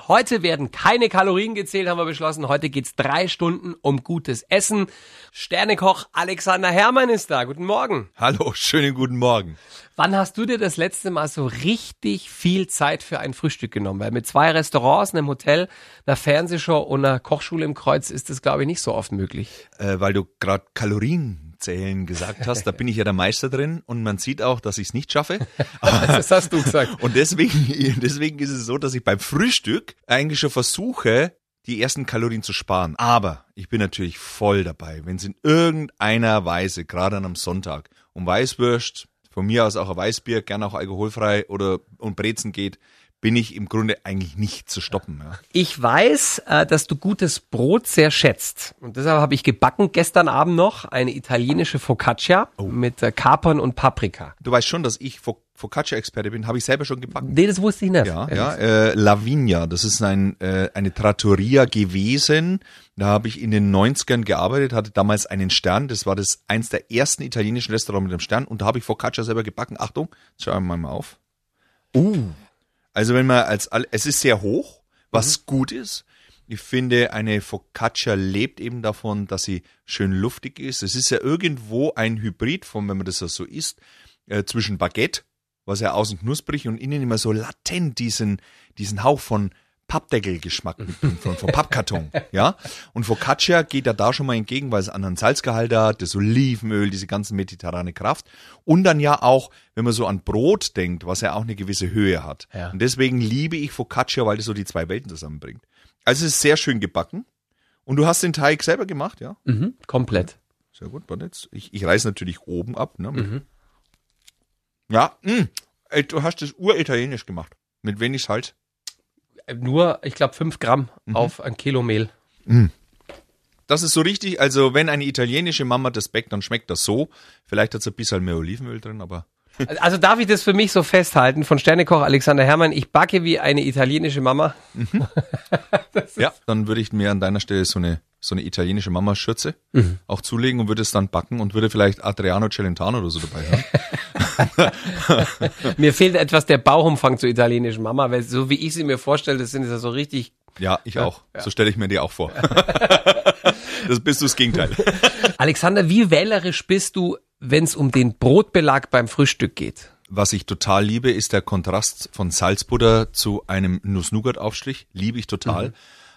Heute werden keine Kalorien gezählt, haben wir beschlossen. Heute geht's drei Stunden um gutes Essen. Sternekoch Alexander Herrmann ist da. Guten Morgen. Hallo, schönen guten Morgen. Wann hast du dir das letzte Mal so richtig viel Zeit für ein Frühstück genommen? Weil mit zwei Restaurants, einem Hotel, einer Fernsehshow und einer Kochschule im Kreuz ist das, glaube ich, nicht so oft möglich. Äh, weil du gerade Kalorien zählen gesagt hast, da bin ich ja der Meister drin und man sieht auch, dass ich es nicht schaffe. das hast du gesagt. Und deswegen, deswegen ist es so, dass ich beim Frühstück eigentlich schon versuche, die ersten Kalorien zu sparen. Aber ich bin natürlich voll dabei, wenn es in irgendeiner Weise, gerade an einem Sonntag, um Weißwürst, von mir aus auch ein Weißbier, gern auch alkoholfrei oder um Brezen geht, bin ich im Grunde eigentlich nicht zu stoppen. Ja. Ich weiß, äh, dass du gutes Brot sehr schätzt. Und deshalb habe ich gebacken gestern Abend noch eine italienische Focaccia oh. mit äh, Kapern und Paprika. Du weißt schon, dass ich Focaccia-Experte bin, habe ich selber schon gebacken. Nee, das wusste ich nicht. Ja, ja äh, Lavinia, das ist ein, äh, eine Trattoria gewesen. Da habe ich in den 90ern gearbeitet, hatte damals einen Stern. Das war das eins der ersten italienischen Restaurants mit einem Stern. Und da habe ich Focaccia selber gebacken. Achtung, schauen wir mal auf. Uh, also wenn man als, es ist sehr hoch, was mhm. gut ist. Ich finde, eine Focaccia lebt eben davon, dass sie schön luftig ist. Es ist ja irgendwo ein Hybrid von, wenn man das so isst, äh, zwischen Baguette, was ja außen knusprig und innen immer so latent diesen, diesen Hauch von Pappdeckelgeschmack mitbringt, von, von Pappkarton, ja. Und Focaccia geht ja da schon mal entgegen, weil es anderen Salzgehalt hat, das Olivenöl, diese ganzen mediterrane Kraft. Und dann ja auch, wenn man so an Brot denkt, was ja auch eine gewisse Höhe hat. Ja. Und deswegen liebe ich Focaccia, weil das so die zwei Welten zusammenbringt. Also es ist sehr schön gebacken. Und du hast den Teig selber gemacht, ja? Mhm, komplett. Sehr gut, warte jetzt. Ich, ich reiß natürlich oben ab, ne? Mhm. Ja, mh. du hast das uritalienisch gemacht. Mit wenig Salz nur, ich glaube, fünf Gramm mhm. auf ein Kilo Mehl. Mhm. Das ist so richtig, also wenn eine italienische Mama das backt, dann schmeckt das so. Vielleicht hat es ein bisschen mehr Olivenöl drin, aber. Also darf ich das für mich so festhalten von Sternekoch Alexander Herrmann, ich backe wie eine italienische Mama. Mhm. ja, dann würde ich mir an deiner Stelle so eine so eine italienische Mama-Schürze mhm. auch zulegen und würde es dann backen und würde vielleicht Adriano Celentano oder so dabei haben. mir fehlt etwas der Bauchumfang zur italienischen Mama, weil so wie ich sie mir vorstelle, das sind ja so richtig. Ja, ich auch. Ja. So stelle ich mir die auch vor. das bist du das Gegenteil. Alexander, wie wählerisch bist du, wenn es um den Brotbelag beim Frühstück geht? Was ich total liebe, ist der Kontrast von Salzbutter zu einem Nuss-Nougat-Aufstrich. Liebe ich total. Mhm.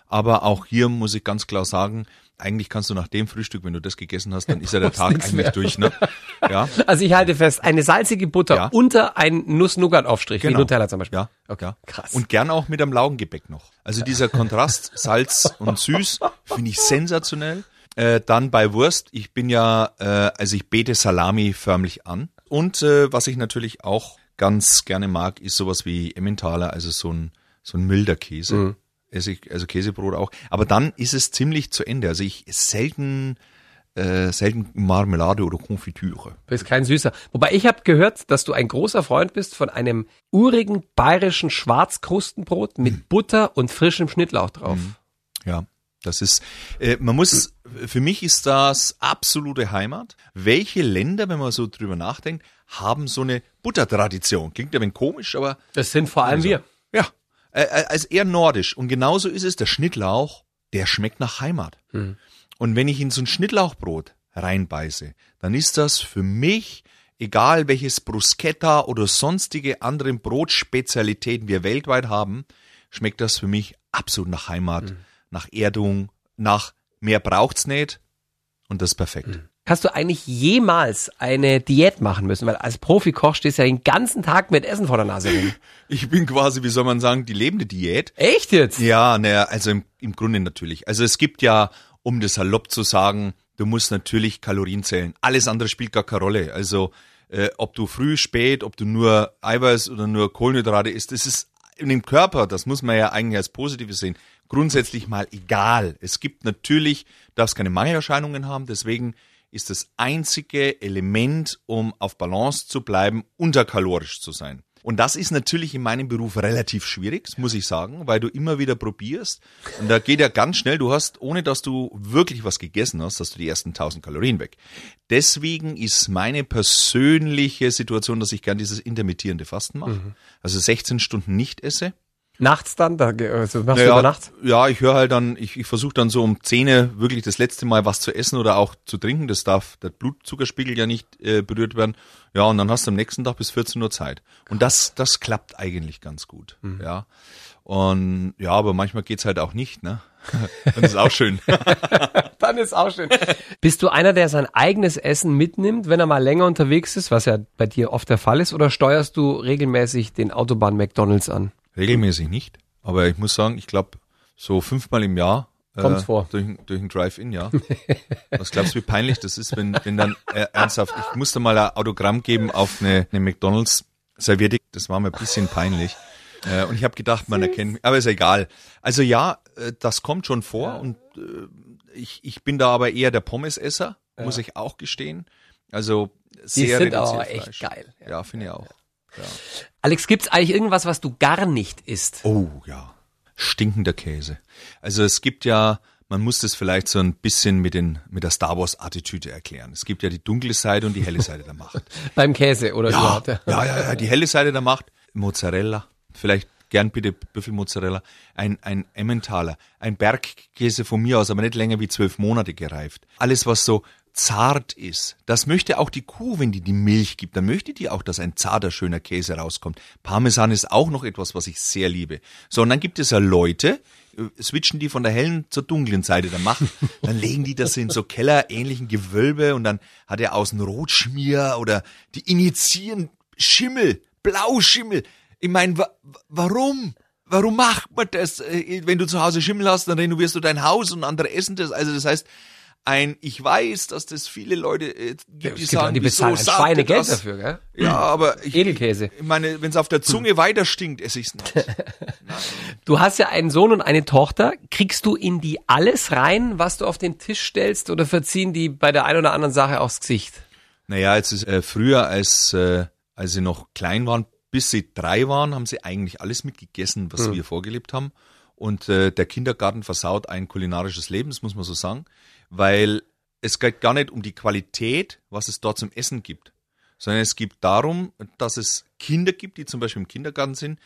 Aber auch hier muss ich ganz klar sagen, eigentlich kannst du nach dem Frühstück, wenn du das gegessen hast, dann ist ja der Tag eigentlich mehr. durch. Ne? Ja. Also ich halte fest, eine salzige Butter ja. unter ein Nuss-Nougat-Aufstrich, genau. wie Nutella zum Beispiel. Ja, okay. krass. Und gern auch mit einem Laugengebäck noch. Also dieser Kontrast Salz und Süß finde ich sensationell. Äh, dann bei Wurst, ich bin ja, äh, also ich bete Salami förmlich an. Und äh, was ich natürlich auch ganz gerne mag, ist sowas wie Emmentaler, also so ein, so ein milder Käse. Mhm esse ich, also Käsebrot auch. Aber dann ist es ziemlich zu Ende. Also ich selten äh, selten Marmelade oder Konfitüre. Du bist kein Süßer. Wobei ich habe gehört, dass du ein großer Freund bist von einem urigen bayerischen Schwarzkrustenbrot mit mhm. Butter und frischem Schnittlauch drauf. Mhm. Ja, das ist, äh, man muss, für mich ist das absolute Heimat. Welche Länder, wenn man so drüber nachdenkt, haben so eine Buttertradition? Klingt ja ein wenig komisch, aber. Das sind vor allem also, wir. Ja, äh, äh, als eher nordisch. Und genauso ist es, der Schnittlauch, der schmeckt nach Heimat. Hm. Und wenn ich in so ein Schnittlauchbrot reinbeiße, dann ist das für mich, egal welches Bruschetta oder sonstige anderen Brotspezialitäten wir weltweit haben, schmeckt das für mich absolut nach Heimat, hm. nach Erdung, nach mehr braucht's nicht. Und das ist perfekt. Hm. Hast du eigentlich jemals eine Diät machen müssen? Weil als Profikoch stehst du ja den ganzen Tag mit Essen vor der Nase rum. Ich bin quasi, wie soll man sagen, die lebende Diät. Echt jetzt? Ja, naja, also im, im Grunde natürlich. Also es gibt ja, um das salopp zu sagen, du musst natürlich Kalorien zählen. Alles andere spielt gar keine Rolle. Also äh, ob du früh, spät, ob du nur Eiweiß oder nur Kohlenhydrate isst, das ist in dem Körper, das muss man ja eigentlich als Positives sehen, grundsätzlich mal egal. Es gibt natürlich, darfst keine Mangelerscheinungen haben, deswegen ist das einzige Element, um auf Balance zu bleiben, unterkalorisch zu sein. Und das ist natürlich in meinem Beruf relativ schwierig, muss ich sagen, weil du immer wieder probierst. Und da geht ja ganz schnell, du hast, ohne dass du wirklich was gegessen hast, hast du die ersten 1000 Kalorien weg. Deswegen ist meine persönliche Situation, dass ich gern dieses intermittierende Fasten mache. Mhm. Also 16 Stunden nicht esse Nachts dann? Da, also machst du Naja, über Nacht? Ja, ich höre halt dann, ich, ich versuche dann so um 10 wirklich das letzte Mal was zu essen oder auch zu trinken. Das darf der Blutzuckerspiegel ja nicht äh, berührt werden. Ja, und dann hast du am nächsten Tag bis 14 Uhr Zeit. Und das, das klappt eigentlich ganz gut. Ja. Und ja, aber manchmal geht's halt auch nicht, ne? Dann ist auch schön. Dann ist auch schön. Bist du einer, der sein eigenes Essen mitnimmt, wenn er mal länger unterwegs ist, was ja bei dir oft der Fall ist, oder steuerst du regelmäßig den Autobahn McDonalds an? Regelmäßig nicht. Aber ich muss sagen, ich glaube, so fünfmal im Jahr äh, Kommt's vor. Durch, ein- durch ein Drive-In, ja. Was glaubst du, wie peinlich das ist, wenn, wenn dann äh, ernsthaft, ich musste mal ein Autogramm geben auf eine, eine McDonalds Serviette, das war mir ein bisschen peinlich. Äh, und ich habe gedacht, man erkennt mich, aber ist egal. Also ja, äh, das kommt schon vor und äh, ich, ich bin da aber eher der Pommesesser, muss ich auch gestehen. Also sehr sind reduziert aber echt Fleisch. geil. Ja, finde ich auch. Alex, gibt's eigentlich irgendwas, was du gar nicht isst? Oh ja, stinkender Käse. Also es gibt ja, man muss das vielleicht so ein bisschen mit, den, mit der Star Wars Attitüde erklären. Es gibt ja die dunkle Seite und die helle Seite der Macht. Beim Käse oder Ja, überhaupt? ja, ja, ja, die helle Seite der Macht. Mozzarella, vielleicht gern bitte Büffelmozzarella, ein, ein Emmentaler, ein Bergkäse von mir aus, aber nicht länger wie zwölf Monate gereift. Alles, was so zart ist, das möchte auch die Kuh, wenn die die Milch gibt, dann möchte die auch, dass ein zarter, schöner Käse rauskommt. Parmesan ist auch noch etwas, was ich sehr liebe. So, und dann gibt es ja Leute, äh, switchen die von der hellen zur dunklen Seite der Macht, dann legen die das in so kellerähnlichen Gewölbe und dann hat er außen Rotschmier oder die initiieren Schimmel, Blauschimmel. Ich meine, wa warum? Warum macht man das? Äh, Wenn du zu Hause Schimmel hast, dann renovierst du dein Haus und andere essen das. Also das heißt, ein, ich weiß, dass das viele Leute äh, gibt, die Es gibt sagen, die bezahlen sagt Schweinegeld das? dafür, gell? Ja, aber ich, Edelkäse. ich meine, wenn es auf der Zunge weiter stinkt, esse ich's nicht. Du hast ja einen Sohn und eine Tochter. Kriegst du in die alles rein, was du auf den Tisch stellst, oder verziehen die bei der einen oder anderen Sache aufs Gesicht? Naja, als es, äh, früher, als, äh, als sie noch klein waren, bis sie drei waren, haben sie eigentlich alles mitgegessen, was wir vorgelebt haben. Und äh, der Kindergarten versaut ein kulinarisches Leben, das muss man so sagen, weil es geht gar nicht um die Qualität, was es dort zum Essen gibt, sondern es geht darum, dass es Kinder gibt, die zum Beispiel im Kindergarten sind,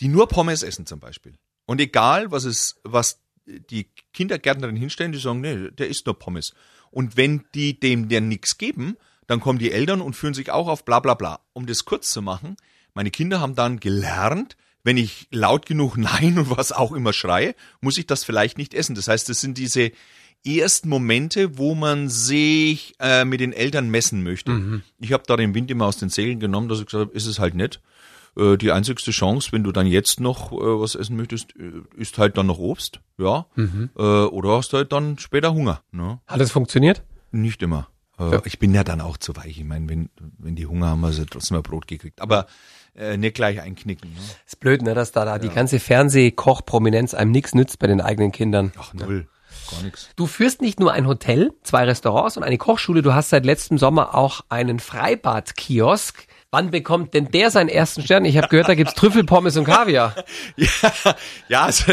die nur Pommes essen zum Beispiel. Und egal, was es, was die Kindergärtnerin hinstellen, die sagen, nee, der isst nur Pommes. Und wenn die dem der nichts geben, dann kommen die Eltern und führen sich auch auf bla bla bla. Um das kurz zu machen, meine Kinder haben dann gelernt, wenn ich laut genug Nein und was auch immer schreie, muss ich das vielleicht nicht essen. Das heißt, das sind diese ersten Momente, wo man sich äh, mit den Eltern messen möchte. Ich habe da den Wind immer aus den Segeln genommen, dass ich gesagt habe, ist es halt nicht. Äh, die einzigste Chance, wenn du dann jetzt noch äh, was essen möchtest, äh, ist halt dann noch Obst, ja. Äh, oder hast halt dann später Hunger. Ne? Hat das funktioniert? Nicht immer. Äh, Ich bin ja dann auch zu weich. Ich meine, wenn, wenn die Hunger haben, haben sie trotzdem mal Brot gekriegt. Aber äh, nicht gleich einknicken. Ne? Ist blöd, ne, dass da, da die ganze Fernsehkoch-Prominenz einem nichts nützt bei den eigenen Kindern. Ach, null. Gar nichts. Du führst nicht nur ein Hotel, zwei Restaurants und eine Kochschule, du hast seit letztem Sommer auch einen Freibad-Kiosk. Wann bekommt denn der seinen ersten Stern? Ich habe gehört, da gibt's Trüffelpommes und Kaviar. Ja, ja also,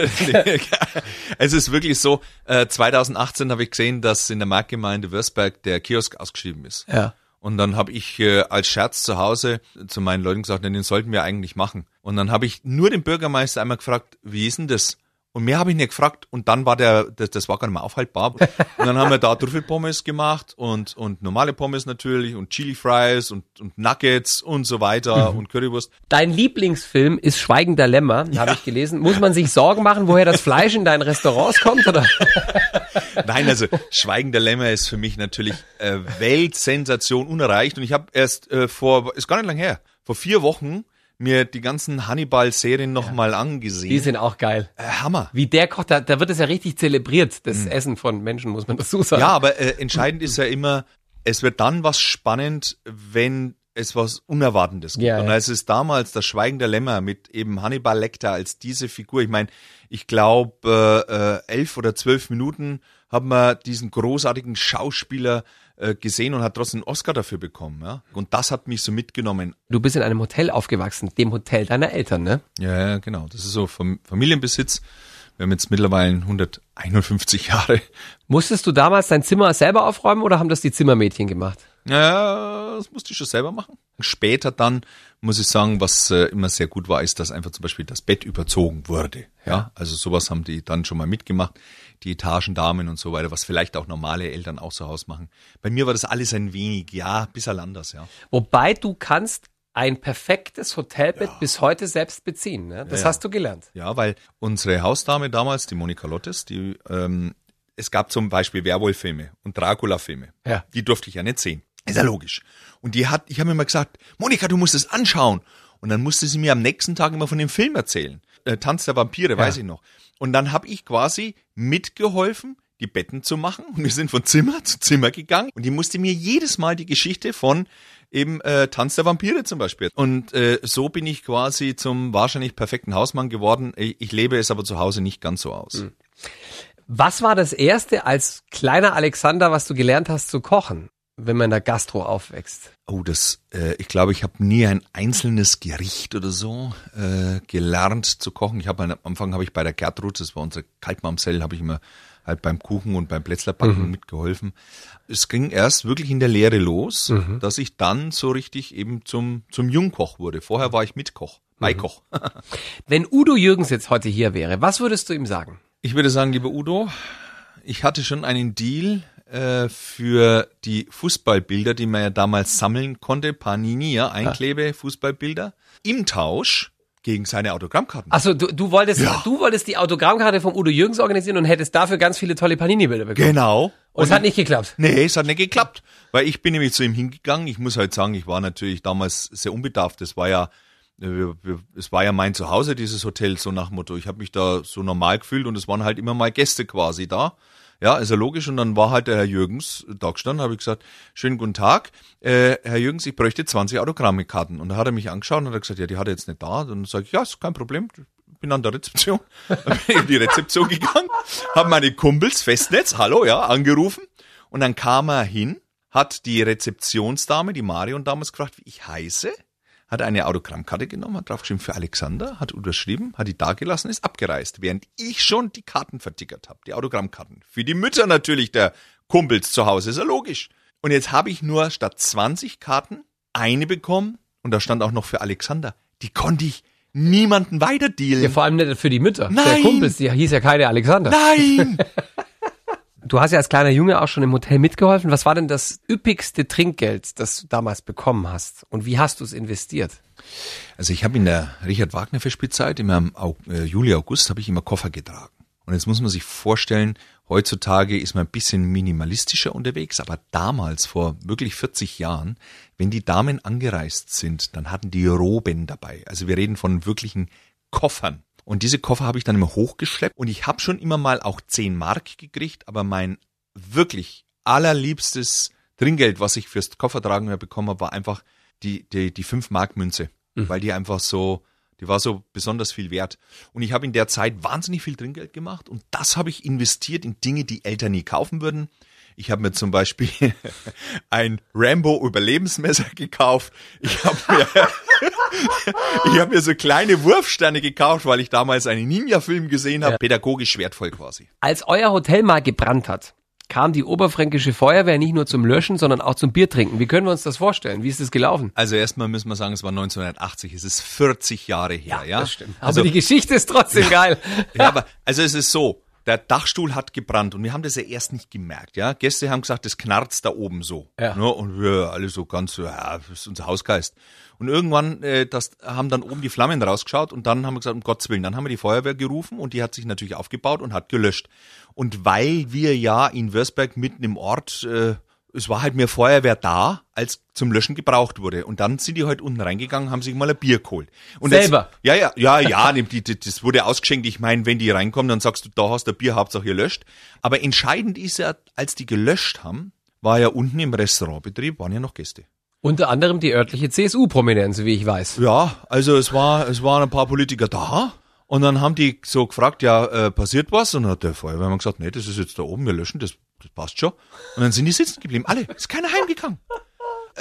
es ist wirklich so, äh, 2018 habe ich gesehen, dass in der Marktgemeinde Würzberg der Kiosk ausgeschrieben ist. Ja. Und dann habe ich äh, als Scherz zu Hause zu meinen Leuten gesagt, den sollten wir eigentlich machen. Und dann habe ich nur den Bürgermeister einmal gefragt, wie ist denn das? Und mehr habe ich nicht gefragt. Und dann war der, das, das war gar nicht mehr aufhaltbar. Und dann haben wir da Trüffelpommes gemacht und, und normale Pommes natürlich und Chili Fries und, und Nuggets und so weiter und Currywurst. Dein Lieblingsfilm ist Schweigender Lämmer, habe ich gelesen. Muss man sich Sorgen machen, woher das Fleisch in deinen Restaurants kommt? Oder? Nein, also Schweigen der Lämmer ist für mich natürlich äh, Weltsensation unerreicht. Und ich habe erst äh, vor, ist gar nicht lang her, vor vier Wochen mir die ganzen Hannibal-Serien nochmal angesehen. Die sind auch geil. äh, Hammer. Wie der kocht, da, da wird es ja richtig zelebriert, das Essen von Menschen, muss man dazu sagen. Ja, aber äh, entscheidend ist ja immer, es wird dann was spannend, wenn es was Unerwartendes gibt. Ja, und ja. als es damals das Schweigen der Lämmer mit eben Hannibal Lecter als diese Figur, ich meine, ich glaube äh, äh, elf oder zwölf Minuten haben wir diesen großartigen Schauspieler äh, gesehen und hat trotzdem einen Oscar dafür bekommen. Ja? Und das hat mich so mitgenommen. Du bist in einem Hotel aufgewachsen, dem Hotel deiner Eltern, ne? Ja, ja, genau. Das ist so Fam Familienbesitz Wir haben jetzt mittlerweile 151 Jahre. Musstest du damals dein Zimmer selber aufräumen oder haben das die Zimmermädchen gemacht? Ja, das musste ich schon selber machen. Später dann muss ich sagen, was äh, immer sehr gut war, ist, dass einfach zum Beispiel das Bett überzogen wurde. Ja, also sowas haben die dann schon mal mitgemacht, die Etagendamen und so weiter, was vielleicht auch normale Eltern auch zu Hause machen. Bei mir war das alles ein wenig, ja, bisschen anders, ja. Wobei du kannst ein perfektes Hotelbett ja. bis heute selbst beziehen. Ne? Das ja, hast du gelernt. Ja, weil unsere Hausdame damals, die Monika Lottes, die ähm, es gab zum Beispiel Werwolf-Filme und Dracula-Filme. Ja. Die durfte ich ja nicht sehen. Ist ja logisch. Und die hat, ich habe mir immer gesagt, Monika, du musst es anschauen. Und dann musste sie mir am nächsten Tag immer von dem Film erzählen. Äh, Tanz der Vampire, ja. weiß ich noch. Und dann habe ich quasi mitgeholfen, die Betten zu machen. Und wir sind von Zimmer zu Zimmer gegangen. Und die musste mir jedes Mal die Geschichte von eben äh, Tanz der Vampire zum Beispiel. Und äh, so bin ich quasi zum wahrscheinlich perfekten Hausmann geworden. Ich, ich lebe es aber zu Hause nicht ganz so aus. Mhm. Was war das erste als kleiner Alexander, was du gelernt hast zu kochen, wenn man in der Gastro aufwächst? Oh, das, äh, ich glaube, ich habe nie ein einzelnes Gericht oder so äh, gelernt zu kochen. Ich habe am Anfang habe ich bei der Gertrud, das war unsere Kaltmamsell, habe ich immer halt beim Kuchen und beim Plätzlerbacken mhm. mitgeholfen. Es ging erst wirklich in der Lehre los, mhm. dass ich dann so richtig eben zum, zum Jungkoch wurde. Vorher war ich Mitkoch, Beikoch. Mhm. Wenn Udo Jürgens jetzt heute hier wäre, was würdest du ihm sagen? Ich würde sagen, lieber Udo, ich hatte schon einen Deal äh, für die Fußballbilder, die man ja damals sammeln konnte, Panini, ja, Einklebe, Fußballbilder. Im Tausch gegen seine Autogrammkarten. Achso, du, du wolltest, ja. du wolltest die Autogrammkarte vom Udo Jürgens organisieren und hättest dafür ganz viele tolle Panini-Bilder bekommen. Genau. Und, und es hat nicht geklappt. Nee, es hat nicht geklappt. Weil ich bin nämlich zu ihm hingegangen. Ich muss halt sagen, ich war natürlich damals sehr unbedarft. Das war ja, es war ja mein Zuhause, dieses Hotel, so nach Motto. Ich habe mich da so normal gefühlt und es waren halt immer mal Gäste quasi da. Ja, ist ja logisch. Und dann war halt der Herr Jürgens da gestanden, habe ich gesagt, schönen guten Tag, äh, Herr Jürgens, ich bräuchte 20 Autogrammkarten. Und da hat er mich angeschaut und hat gesagt, ja, die hat er jetzt nicht da. Und dann sage ich, ja, ist kein Problem, bin an der Rezeption. bin in die Rezeption gegangen, habe meine Kumpels, Festnetz, hallo, ja, angerufen. Und dann kam er hin, hat die Rezeptionsdame, die Marion damals gefragt, wie ich heiße hat eine Autogrammkarte genommen, hat draufgeschrieben für Alexander, hat unterschrieben, hat die dagelassen, ist abgereist, während ich schon die Karten vertickert habe, die Autogrammkarten. Für die Mütter natürlich der Kumpels zu Hause, ist ja logisch. Und jetzt habe ich nur statt 20 Karten eine bekommen und da stand auch noch für Alexander. Die konnte ich niemanden weiterdealen. Ja, vor allem nicht für die Mütter. Nein. Der Kumpels, die hieß ja keine Alexander. Nein! Du hast ja als kleiner Junge auch schon im Hotel mitgeholfen. Was war denn das üppigste Trinkgeld, das du damals bekommen hast? Und wie hast du es investiert? Also ich habe in der Richard Wagner Festspielzeit, im äh, Juli, August, habe ich immer Koffer getragen. Und jetzt muss man sich vorstellen, heutzutage ist man ein bisschen minimalistischer unterwegs, aber damals, vor wirklich 40 Jahren, wenn die Damen angereist sind, dann hatten die Roben dabei. Also wir reden von wirklichen Koffern. Und diese Koffer habe ich dann immer hochgeschleppt und ich habe schon immer mal auch 10 Mark gekriegt, aber mein wirklich allerliebstes Trinkgeld, was ich fürs Koffertragen bekommen habe, war einfach die, die, die 5 Mark Münze, mhm. weil die einfach so, die war so besonders viel wert. Und ich habe in der Zeit wahnsinnig viel Trinkgeld gemacht und das habe ich investiert in Dinge, die Eltern nie kaufen würden. Ich habe mir zum Beispiel ein Rambo Überlebensmesser gekauft. Ich habe mir, ich habe mir so kleine Wurfsterne gekauft, weil ich damals einen Ninja-Film gesehen habe. Ja. Pädagogisch wertvoll quasi. Als euer Hotel mal gebrannt hat, kam die oberfränkische Feuerwehr nicht nur zum Löschen, sondern auch zum Biertrinken. Wie können wir uns das vorstellen? Wie ist das gelaufen? Also erstmal müssen wir sagen, es war 1980, es ist 40 Jahre her, ja? ja? Das stimmt. Also aber die Geschichte ist trotzdem geil. Ja, aber also es ist so, der Dachstuhl hat gebrannt und wir haben das ja erst nicht gemerkt, ja. Gäste haben gesagt, das knarzt da oben so. Ja. Ne? Und wir alle so ganz so, ja, das ist unser Hausgeist. Und irgendwann, äh, das haben dann oben die Flammen rausgeschaut und dann haben wir gesagt, um Gottes Willen, dann haben wir die Feuerwehr gerufen und die hat sich natürlich aufgebaut und hat gelöscht. Und weil wir ja in Würzberg mitten im Ort äh, es war halt mehr Feuerwehr da, als zum Löschen gebraucht wurde. Und dann sind die halt unten reingegangen, haben sich mal ein Bier geholt. Und Selber? Jetzt, ja, ja, ja, ja, das wurde ausgeschenkt. Ich meine, wenn die reinkommen, dann sagst du, da hast du ein Bier, Hauptsache ihr löscht. Aber entscheidend ist ja, als die gelöscht haben, war ja unten im Restaurantbetrieb, waren ja noch Gäste. Unter anderem die örtliche CSU-Prominenz, wie ich weiß. Ja, also es war, es waren ein paar Politiker da. Und dann haben die so gefragt, ja, äh, passiert was? Und dann hat der Feuerwehrmann gesagt, nee, das ist jetzt da oben, wir löschen das das passt schon. Und dann sind die sitzen geblieben, alle. Ist keiner heimgegangen.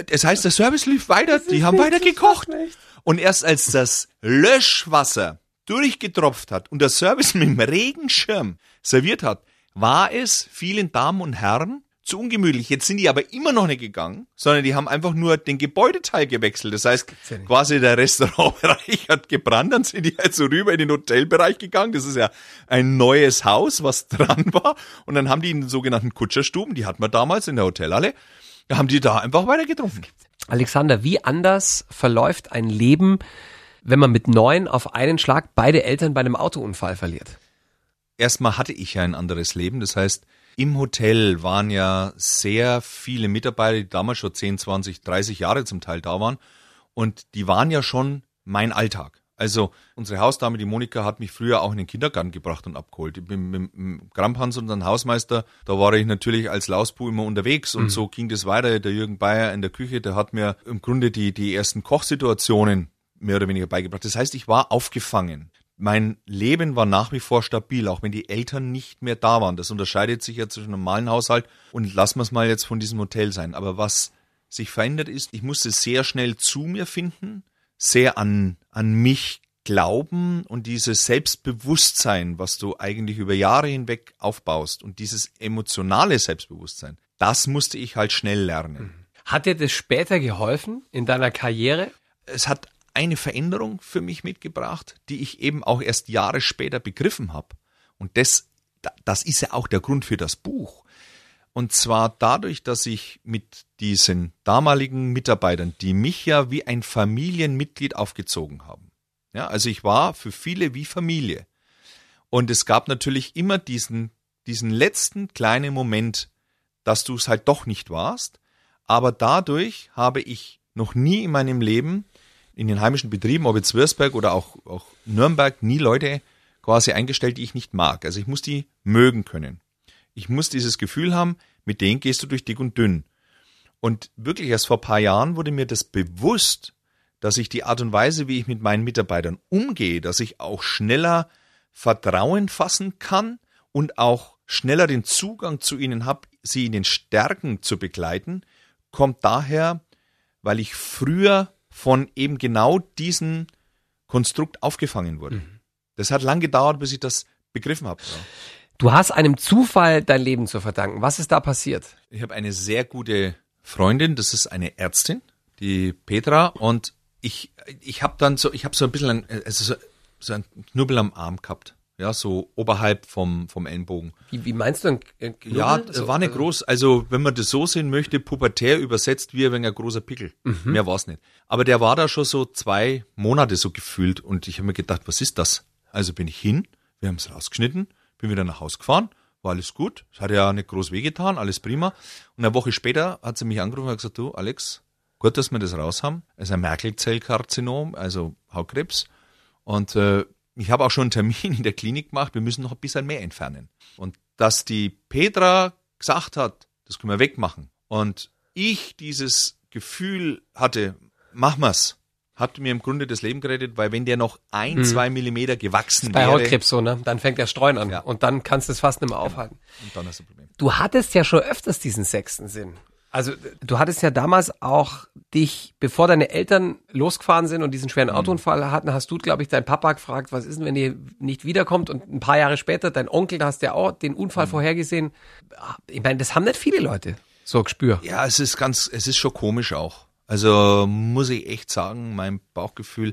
Das heißt, der Service lief weiter, die haben weiter gekocht. Und erst als das Löschwasser durchgetropft hat und der Service mit dem Regenschirm serviert hat, war es vielen Damen und Herren zu ungemütlich. Jetzt sind die aber immer noch nicht gegangen, sondern die haben einfach nur den Gebäudeteil gewechselt. Das heißt, ja quasi der Restaurantbereich hat gebrannt, dann sind die halt so rüber in den Hotelbereich gegangen. Das ist ja ein neues Haus, was dran war. Und dann haben die in den sogenannten Kutscherstuben, die hatten wir damals in der Hotelhalle, da haben die da einfach weiter getrunken. Alexander, wie anders verläuft ein Leben, wenn man mit neun auf einen Schlag beide Eltern bei einem Autounfall verliert? Erstmal hatte ich ja ein anderes Leben. Das heißt, im Hotel waren ja sehr viele Mitarbeiter, die damals schon 10, 20, 30 Jahre zum Teil da waren. Und die waren ja schon mein Alltag. Also unsere Hausdame, die Monika, hat mich früher auch in den Kindergarten gebracht und abgeholt. Mit, mit, mit Gramphans, unseren Hausmeister, da war ich natürlich als Lausbu immer unterwegs und mhm. so ging das weiter. Der Jürgen Bayer in der Küche, der hat mir im Grunde die, die ersten Kochsituationen mehr oder weniger beigebracht. Das heißt, ich war aufgefangen mein Leben war nach wie vor stabil, auch wenn die Eltern nicht mehr da waren. Das unterscheidet sich ja zwischen einem normalen Haushalt und lassen wir es mal jetzt von diesem Hotel sein. Aber was sich verändert ist, ich musste sehr schnell zu mir finden, sehr an, an mich glauben und dieses Selbstbewusstsein, was du eigentlich über Jahre hinweg aufbaust und dieses emotionale Selbstbewusstsein, das musste ich halt schnell lernen. Hat dir das später geholfen in deiner Karriere? Es hat eine Veränderung für mich mitgebracht, die ich eben auch erst Jahre später begriffen habe. Und das, das ist ja auch der Grund für das Buch. Und zwar dadurch, dass ich mit diesen damaligen Mitarbeitern, die mich ja wie ein Familienmitglied aufgezogen haben. Ja, also ich war für viele wie Familie. Und es gab natürlich immer diesen, diesen letzten kleinen Moment, dass du es halt doch nicht warst. Aber dadurch habe ich noch nie in meinem Leben in den heimischen Betrieben, ob jetzt Würzberg oder auch, auch Nürnberg, nie Leute quasi eingestellt, die ich nicht mag. Also ich muss die mögen können. Ich muss dieses Gefühl haben, mit denen gehst du durch dick und dünn. Und wirklich erst vor paar Jahren wurde mir das bewusst, dass ich die Art und Weise, wie ich mit meinen Mitarbeitern umgehe, dass ich auch schneller Vertrauen fassen kann und auch schneller den Zugang zu ihnen habe, sie in den Stärken zu begleiten, kommt daher, weil ich früher von eben genau diesem Konstrukt aufgefangen wurde. Mhm. Das hat lang gedauert, bis ich das begriffen habe. Ja. Du hast einem Zufall dein Leben zu verdanken. Was ist da passiert? Ich habe eine sehr gute Freundin, das ist eine Ärztin, die Petra, und ich, ich habe dann so, ich habe so ein bisschen, ein, also so, so ein Knubbel am Arm gehabt ja, so oberhalb vom, vom Ellenbogen. Wie, wie meinst du ein Knubbel? Ja, so, war nicht also groß. Also, wenn man das so sehen möchte, pubertär übersetzt wie ein, ein großer Pickel. Mhm. Mehr war's nicht. Aber der war da schon so zwei Monate so gefühlt und ich habe mir gedacht, was ist das? Also bin ich hin, wir haben es rausgeschnitten, bin wieder nach Hause gefahren, war alles gut. Es hat ja nicht groß wehgetan, alles prima. Und eine Woche später hat sie mich angerufen und gesagt, du, Alex, gut, dass wir das raus haben. Es ist ein Merkelzellkarzinom, also Hautkrebs. Und äh, ich habe auch schon einen Termin in der Klinik gemacht, wir müssen noch ein bisschen mehr entfernen. Und dass die Petra gesagt hat, das können wir wegmachen. Und ich dieses Gefühl hatte, mach mal's, hat mir im Grunde das Leben gerettet, weil wenn der noch ein, hm. zwei Millimeter gewachsen Bei wäre. Bei Hautkrebs so, ne? Dann fängt der Streuen an. Ja. Und dann kannst du es fast nicht mehr genau. aufhalten. Und dann hast du ein Problem. Du hattest ja schon öfters diesen sechsten Sinn. Also du hattest ja damals auch dich, bevor deine Eltern losgefahren sind und diesen schweren mhm. Autounfall hatten, hast du, glaube ich, deinen Papa gefragt, was ist denn, wenn ihr nicht wiederkommt? Und ein paar Jahre später, dein Onkel, da hast du ja auch den Unfall mhm. vorhergesehen. Ich meine, das haben nicht viele Leute so gespürt. Ja, es ist ganz, es ist schon komisch auch. Also muss ich echt sagen, mein Bauchgefühl,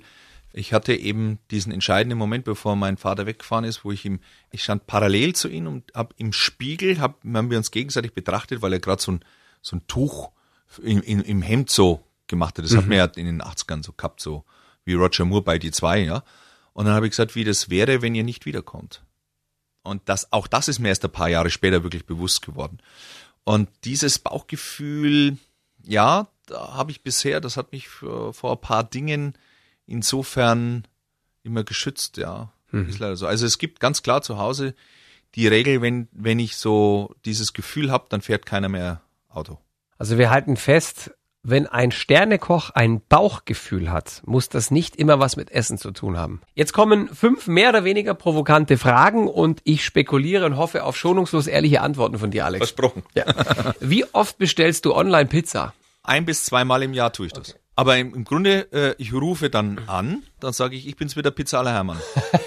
ich hatte eben diesen entscheidenden Moment, bevor mein Vater weggefahren ist, wo ich ihm, ich stand parallel zu ihm und hab im Spiegel, hab, haben wir uns gegenseitig betrachtet, weil er gerade so ein so ein Tuch in, in, im Hemd so gemacht hat. Das mhm. hat man ja in den 80ern so gehabt, so wie Roger Moore bei die zwei, ja. Und dann habe ich gesagt, wie das wäre, wenn ihr nicht wiederkommt. Und das, auch das ist mir erst ein paar Jahre später wirklich bewusst geworden. Und dieses Bauchgefühl, ja, da habe ich bisher, das hat mich vor, vor ein paar Dingen insofern immer geschützt, ja. Mhm. Ist leider so. Also es gibt ganz klar zu Hause die Regel, wenn, wenn ich so dieses Gefühl habe, dann fährt keiner mehr Auto. Also wir halten fest, wenn ein Sternekoch ein Bauchgefühl hat, muss das nicht immer was mit Essen zu tun haben. Jetzt kommen fünf mehr oder weniger provokante Fragen und ich spekuliere und hoffe auf schonungslos ehrliche Antworten von dir, Alex. Versprochen. Ja. Wie oft bestellst du online Pizza? Ein bis zweimal im Jahr tue ich das. Okay. Aber im, im Grunde, äh, ich rufe dann an, dann sage ich, ich bin's wieder Pizzaler Hermann.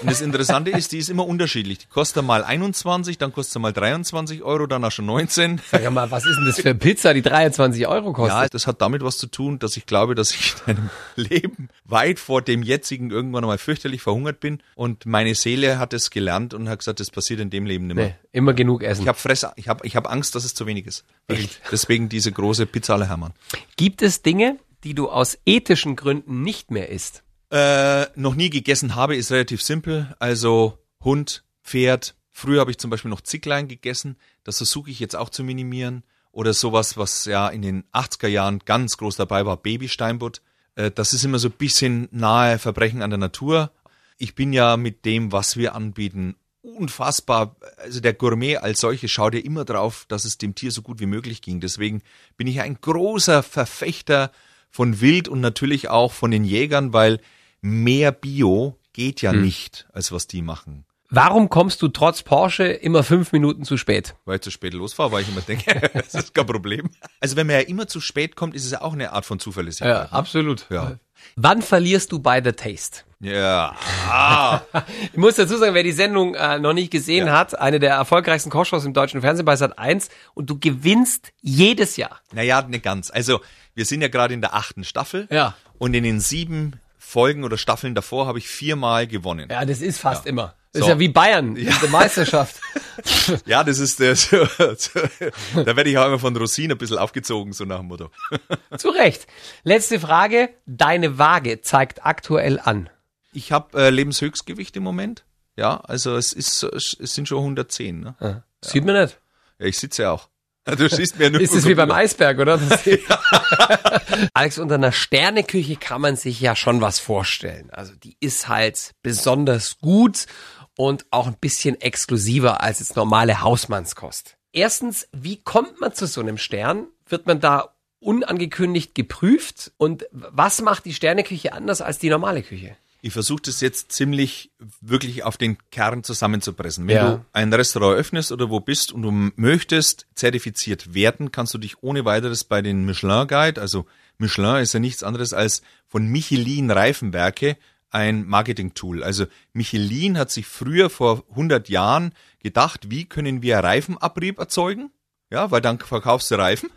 Und das Interessante ist, die ist immer unterschiedlich. Die kostet mal 21, dann kostet sie mal 23 Euro, dann auch schon 19. Sag mal, was ist denn das für eine Pizza, die 23 Euro kostet? Ja, das hat damit was zu tun, dass ich glaube, dass ich in meinem Leben weit vor dem jetzigen irgendwann einmal fürchterlich verhungert bin. Und meine Seele hat es gelernt und hat gesagt, das passiert in dem Leben nicht mehr. Nee, immer genug essen. Ich habe Fress, ich habe ich hab Angst, dass es zu wenig ist. Echt? Deswegen diese große Pizzaler Hermann. Gibt es Dinge, die du aus ethischen Gründen nicht mehr isst? Äh, noch nie gegessen habe, ist relativ simpel. Also Hund, Pferd. Früher habe ich zum Beispiel noch Zicklein gegessen. Das versuche ich jetzt auch zu minimieren. Oder sowas, was ja in den 80er Jahren ganz groß dabei war, Babysteinbutt. Äh, das ist immer so ein bisschen nahe Verbrechen an der Natur. Ich bin ja mit dem, was wir anbieten, unfassbar, also der Gourmet als solche schaut ja immer drauf, dass es dem Tier so gut wie möglich ging. Deswegen bin ich ein großer Verfechter von Wild und natürlich auch von den Jägern, weil mehr Bio geht ja hm. nicht, als was die machen. Warum kommst du trotz Porsche immer fünf Minuten zu spät? Weil ich zu spät losfahre, weil ich immer denke, das ist kein Problem. Also wenn man ja immer zu spät kommt, ist es ja auch eine Art von Zuverlässigkeit. Ja, absolut. Ja. Wann verlierst du bei The Taste? Ja. Ah. ich muss dazu sagen, wer die Sendung äh, noch nicht gesehen ja. hat, eine der erfolgreichsten Kochshows im deutschen Fernsehen bei Sat 1 und du gewinnst jedes Jahr. Naja, nicht ganz. Also wir sind ja gerade in der achten Staffel. Ja. Und in den sieben Folgen oder Staffeln davor habe ich viermal gewonnen. Ja, das ist fast ja. immer. Das so. ist ja wie Bayern ja. der Meisterschaft. ja, das ist so, so, da werde ich auch immer von Rosin ein bisschen aufgezogen, so nach dem Motto. Zu Recht. Letzte Frage. Deine Waage zeigt aktuell an. Ich habe äh, Lebenshöchstgewicht im Moment. Ja, also es ist, es sind schon 110. Ne? Ja. Sieht man nicht. Ja, ich sitze ja auch. Du siehst mir nur. Ist es wie beim Eisberg, oder? Alex, unter einer Sterneküche kann man sich ja schon was vorstellen. Also die ist halt besonders gut und auch ein bisschen exklusiver als jetzt normale Hausmannskost. Erstens, wie kommt man zu so einem Stern? Wird man da unangekündigt geprüft? Und was macht die Sterneküche anders als die normale Küche? Ich versuche das jetzt ziemlich wirklich auf den Kern zusammenzupressen. Wenn ja. du ein Restaurant öffnest oder wo bist und du möchtest zertifiziert werden, kannst du dich ohne weiteres bei den Michelin Guide, also Michelin ist ja nichts anderes als von Michelin Reifenwerke ein Marketing-Tool. Also Michelin hat sich früher vor 100 Jahren gedacht, wie können wir Reifenabrieb erzeugen? Ja, weil dann verkaufst du Reifen.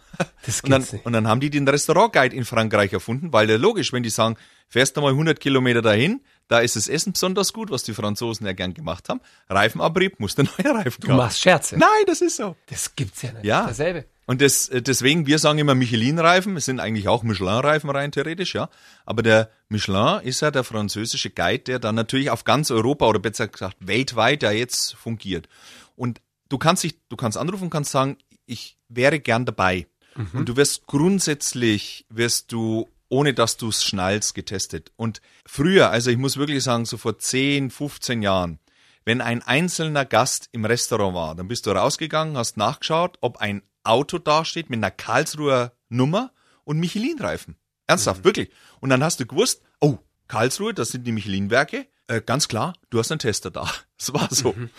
Das und, dann, nicht. und dann haben die den Restaurant-Guide in Frankreich erfunden, weil ja logisch, wenn die sagen, fährst du mal 100 Kilometer dahin, da ist das Essen besonders gut, was die Franzosen ja gern gemacht haben. Reifenabrieb, musst du neue Reifen kaufen. Du machst Scherze. Nein, das ist so. Das gibt's ja nicht. Ja. Dasselbe. Und das, äh, deswegen, wir sagen immer Michelin-Reifen, es sind eigentlich auch Michelin-Reifen rein theoretisch, ja. Aber der Michelin ist ja der französische Guide, der dann natürlich auf ganz Europa oder besser gesagt weltweit ja jetzt fungiert. Und du kannst dich, du kannst anrufen, kannst sagen, ich wäre gern dabei. Mhm. Und du wirst grundsätzlich, wirst du ohne dass du es schnallst, getestet. Und früher, also ich muss wirklich sagen, so vor 10, 15 Jahren, wenn ein einzelner Gast im Restaurant war, dann bist du rausgegangen, hast nachgeschaut, ob ein Auto dasteht mit einer Karlsruher Nummer und Michelin-Reifen. Ernsthaft, mhm. wirklich. Und dann hast du gewusst, oh, Karlsruhe, das sind die Michelin-Werke. Äh, ganz klar, du hast einen Tester da. Das war so. Mhm.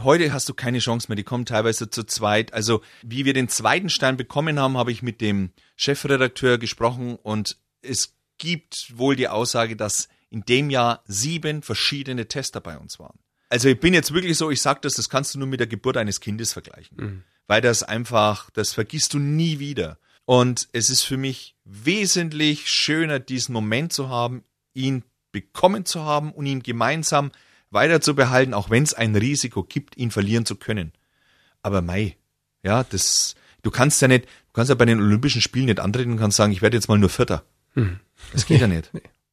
Heute hast du keine Chance mehr, die kommen teilweise zu zweit. Also, wie wir den zweiten Stern bekommen haben, habe ich mit dem Chefredakteur gesprochen und es gibt wohl die Aussage, dass in dem Jahr sieben verschiedene Tester bei uns waren. Also ich bin jetzt wirklich so, ich sag das, das kannst du nur mit der Geburt eines Kindes vergleichen. Mhm. Weil das einfach, das vergisst du nie wieder. Und es ist für mich wesentlich schöner, diesen Moment zu haben, ihn bekommen zu haben und ihn gemeinsam weiter zu behalten, auch wenn es ein Risiko gibt, ihn verlieren zu können. Aber Mai, ja, das, du kannst ja nicht, du kannst ja bei den Olympischen Spielen nicht antreten und kannst sagen, ich werde jetzt mal nur Vierter. Hm. Das geht ja nicht.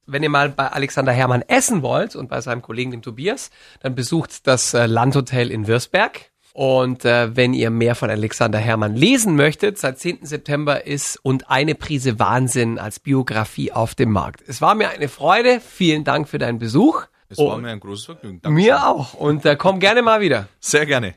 Wenn ihr mal bei Alexander Hermann essen wollt und bei seinem Kollegen, dem Tobias, dann besucht das äh, Landhotel in Würzberg. Und äh, wenn ihr mehr von Alexander Hermann lesen möchtet, seit 10. September ist und eine Prise Wahnsinn als Biografie auf dem Markt. Es war mir eine Freude. Vielen Dank für deinen Besuch. Es war mir ein großes Vergnügen. Dankeschön. Mir auch. Und äh, komm gerne mal wieder. Sehr gerne.